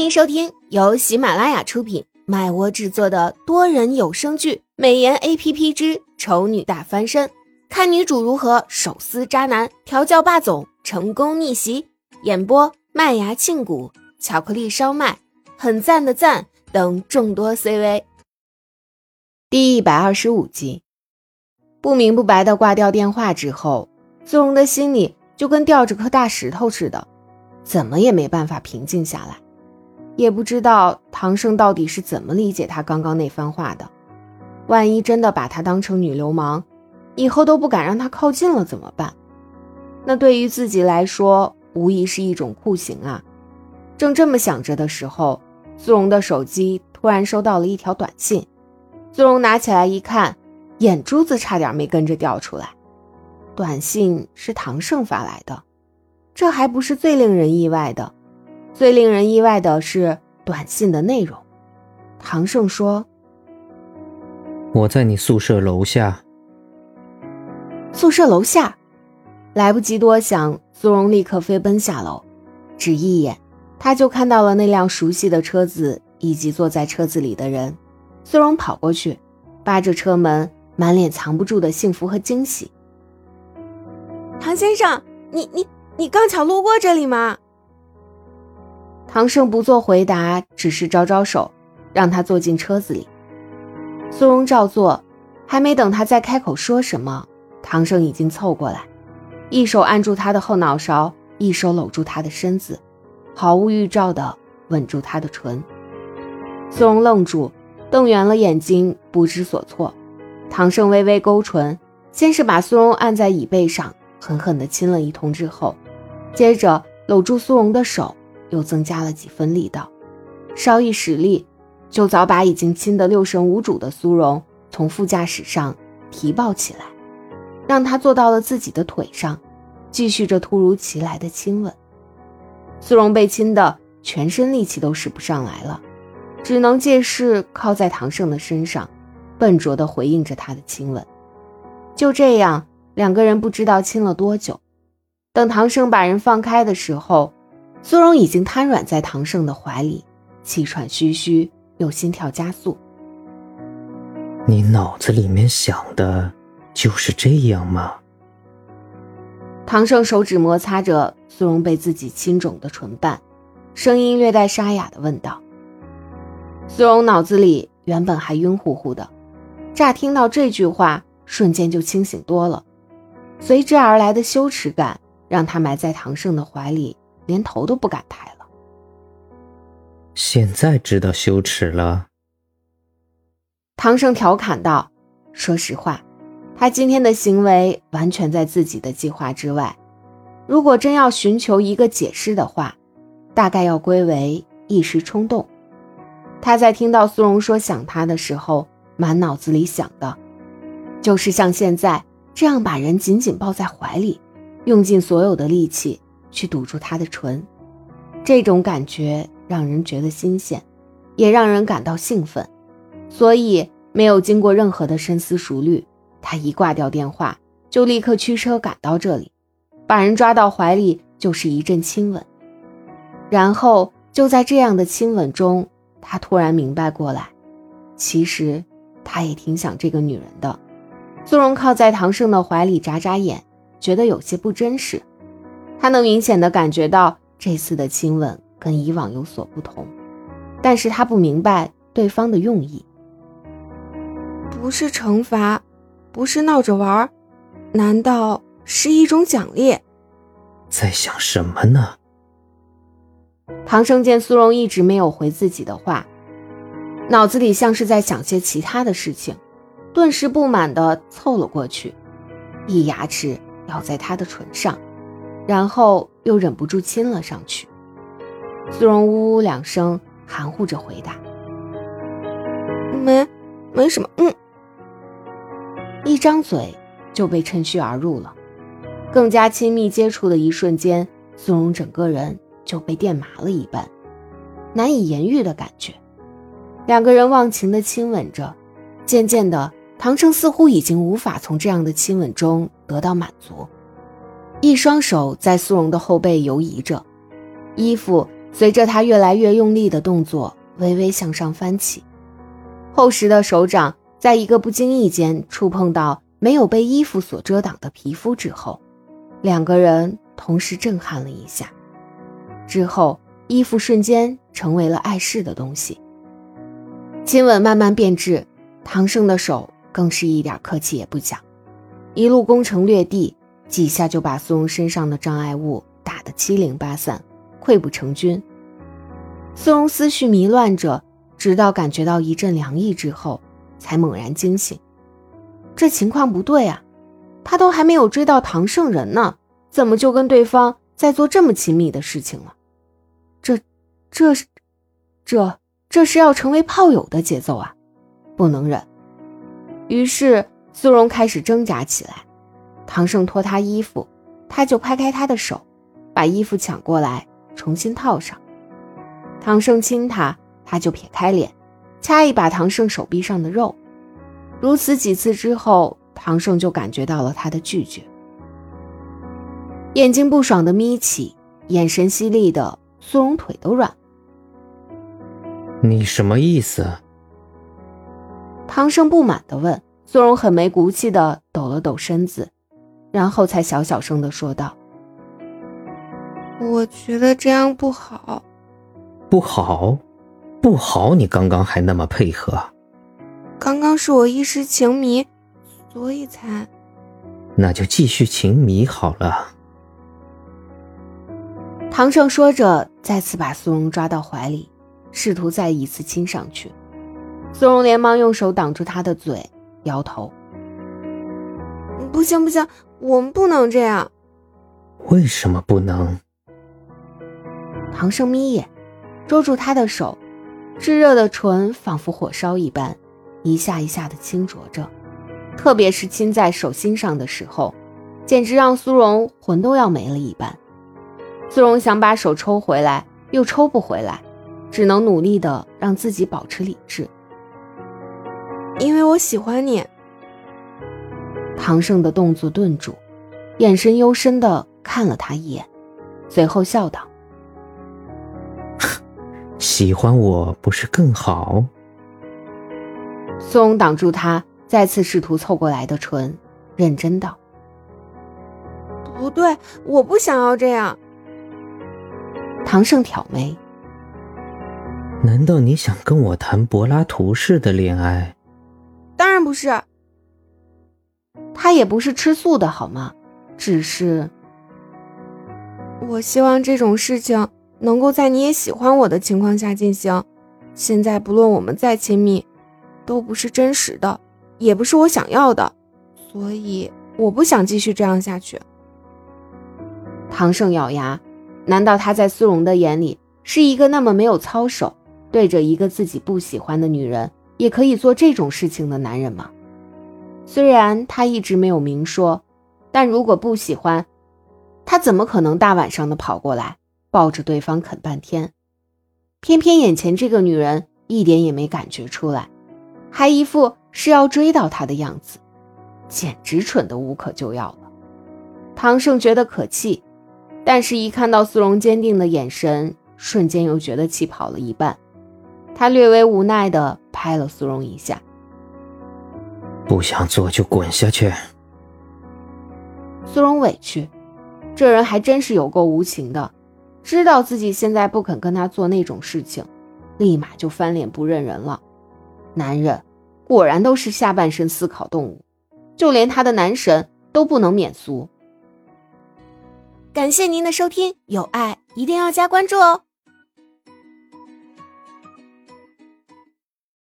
欢迎收听由喜马拉雅出品、麦窝制作的多人有声剧《美颜 A P P 之丑女大翻身》，看女主如何手撕渣男、调教霸总、成功逆袭。演播：麦芽庆谷、巧克力烧麦、很赞的赞等众多 C V。第一百二十五集，不明不白的挂掉电话之后，苏荣的心里就跟吊着颗大石头似的，怎么也没办法平静下来。也不知道唐胜到底是怎么理解他刚刚那番话的。万一真的把他当成女流氓，以后都不敢让他靠近了怎么办？那对于自己来说，无疑是一种酷刑啊！正这么想着的时候，苏荣的手机突然收到了一条短信。苏荣拿起来一看，眼珠子差点没跟着掉出来。短信是唐胜发来的，这还不是最令人意外的。最令人意外的是短信的内容。唐胜说：“我在你宿舍楼下。”宿舍楼下，来不及多想，苏荣立刻飞奔下楼。只一眼，他就看到了那辆熟悉的车子以及坐在车子里的人。苏荣跑过去，扒着车门，满脸藏不住的幸福和惊喜。唐先生，你你你刚巧路过这里吗？唐胜不做回答，只是招招手，让他坐进车子里。苏荣照做，还没等他再开口说什么，唐胜已经凑过来，一手按住他的后脑勺，一手搂住他的身子，毫无预兆地吻住他的唇。苏荣愣住，瞪圆了眼睛，不知所措。唐胜微微勾唇，先是把苏荣按在椅背上，狠狠地亲了一通，之后，接着搂住苏荣的手。又增加了几分力道，稍一使力，就早把已经亲得六神无主的苏荣从副驾驶上提抱起来，让他坐到了自己的腿上，继续着突如其来的亲吻。苏荣被亲的全身力气都使不上来了，只能借势靠在唐胜的身上，笨拙地回应着他的亲吻。就这样，两个人不知道亲了多久。等唐胜把人放开的时候。苏荣已经瘫软在唐胜的怀里，气喘吁吁，又心跳加速。你脑子里面想的就是这样吗？唐胜手指摩擦着苏荣被自己亲肿的唇瓣，声音略带沙哑的问道。苏荣脑子里原本还晕乎乎的，乍听到这句话，瞬间就清醒多了。随之而来的羞耻感，让他埋在唐胜的怀里。连头都不敢抬了。现在知道羞耻了。唐胜调侃道：“说实话，他今天的行为完全在自己的计划之外。如果真要寻求一个解释的话，大概要归为一时冲动。他在听到苏荣说想他的时候，满脑子里想的，就是像现在这样把人紧紧抱在怀里，用尽所有的力气。”去堵住他的唇，这种感觉让人觉得新鲜，也让人感到兴奋，所以没有经过任何的深思熟虑，他一挂掉电话就立刻驱车赶到这里，把人抓到怀里就是一阵亲吻，然后就在这样的亲吻中，他突然明白过来，其实他也挺想这个女人的。苏荣靠在唐胜的怀里眨眨眼，觉得有些不真实。他能明显的感觉到这次的亲吻跟以往有所不同，但是他不明白对方的用意。不是惩罚，不是闹着玩，难道是一种奖励？在想什么呢？唐生见苏荣一直没有回自己的话，脑子里像是在想些其他的事情，顿时不满的凑了过去，一牙齿咬在他的唇上。然后又忍不住亲了上去。苏荣呜呜两声，含糊着回答：“没，没什么。”嗯，一张嘴就被趁虚而入了。更加亲密接触的一瞬间，苏荣整个人就被电麻了一般，难以言喻的感觉。两个人忘情的亲吻着，渐渐的，唐胜似乎已经无法从这样的亲吻中得到满足。一双手在苏荣的后背游移着，衣服随着他越来越用力的动作，微微向上翻起，厚实的手掌在一个不经意间触碰到没有被衣服所遮挡的皮肤之后，两个人同时震撼了一下。之后，衣服瞬间成为了碍事的东西。亲吻慢慢变质，唐胜的手更是一点客气也不讲，一路攻城略地，几下就把苏荣身上的障碍物打得七零八散，溃不成军。苏荣思绪迷乱着，直到感觉到一阵凉意之后，才猛然惊醒。这情况不对啊，他都还没有追到唐圣人呢，怎么就跟对方在做这么亲密的事情了？这，这，这这是要成为炮友的节奏啊！不能忍。于是苏荣开始挣扎起来。唐胜脱他衣服，他就拍开他的手，把衣服抢过来重新套上。唐胜亲他，他就撇开脸，掐一把唐胜手臂上的肉。如此几次之后，唐胜就感觉到了他的拒绝，眼睛不爽的眯起，眼神犀利的。苏荣腿都软。你什么意思？唐胜不满的问。苏荣很没骨气的抖了抖身子，然后才小小声的说道：“我觉得这样不好。”“不好？不好！你刚刚还那么配合。”“刚刚是我一时情迷，所以才……”“那就继续情迷好了。”唐胜说着，再次把苏荣抓到怀里，试图再一次亲上去。苏荣连忙用手挡住他的嘴，摇头：“不行不行，我们不能这样。”“为什么不能？”唐胜眯眼，捉住他的手，炙热的唇仿佛火烧一般，一下一下的轻啄着，特别是亲在手心上的时候，简直让苏荣魂都要没了一般。苏荣想把手抽回来，又抽不回来，只能努力的让自己保持理智。因为我喜欢你。唐胜的动作顿住，眼神幽深的看了他一眼，随后笑道：“ 喜欢我不是更好？”松挡住他再次试图凑过来的唇，认真道：“不对，我不想要这样。”唐胜挑眉：“难道你想跟我谈柏拉图式的恋爱？”“当然不是。”“他也不是吃素的好吗？只是……我希望这种事情能够在你也喜欢我的情况下进行。现在不论我们再亲密，都不是真实的，也不是我想要的，所以我不想继续这样下去。”唐胜咬牙。难道他在苏荣的眼里是一个那么没有操守，对着一个自己不喜欢的女人也可以做这种事情的男人吗？虽然他一直没有明说，但如果不喜欢，他怎么可能大晚上的跑过来抱着对方啃半天？偏偏眼前这个女人一点也没感觉出来，还一副是要追到他的样子，简直蠢得无可救药了。唐胜觉得可气。但是，一看到苏荣坚定的眼神，瞬间又觉得气跑了一半。他略微无奈地拍了苏荣一下：“不想做就滚下去。”苏荣委屈，这人还真是有够无情的，知道自己现在不肯跟他做那种事情，立马就翻脸不认人了。男人果然都是下半身思考动物，就连他的男神都不能免俗。感谢您的收听，有爱一定要加关注哦。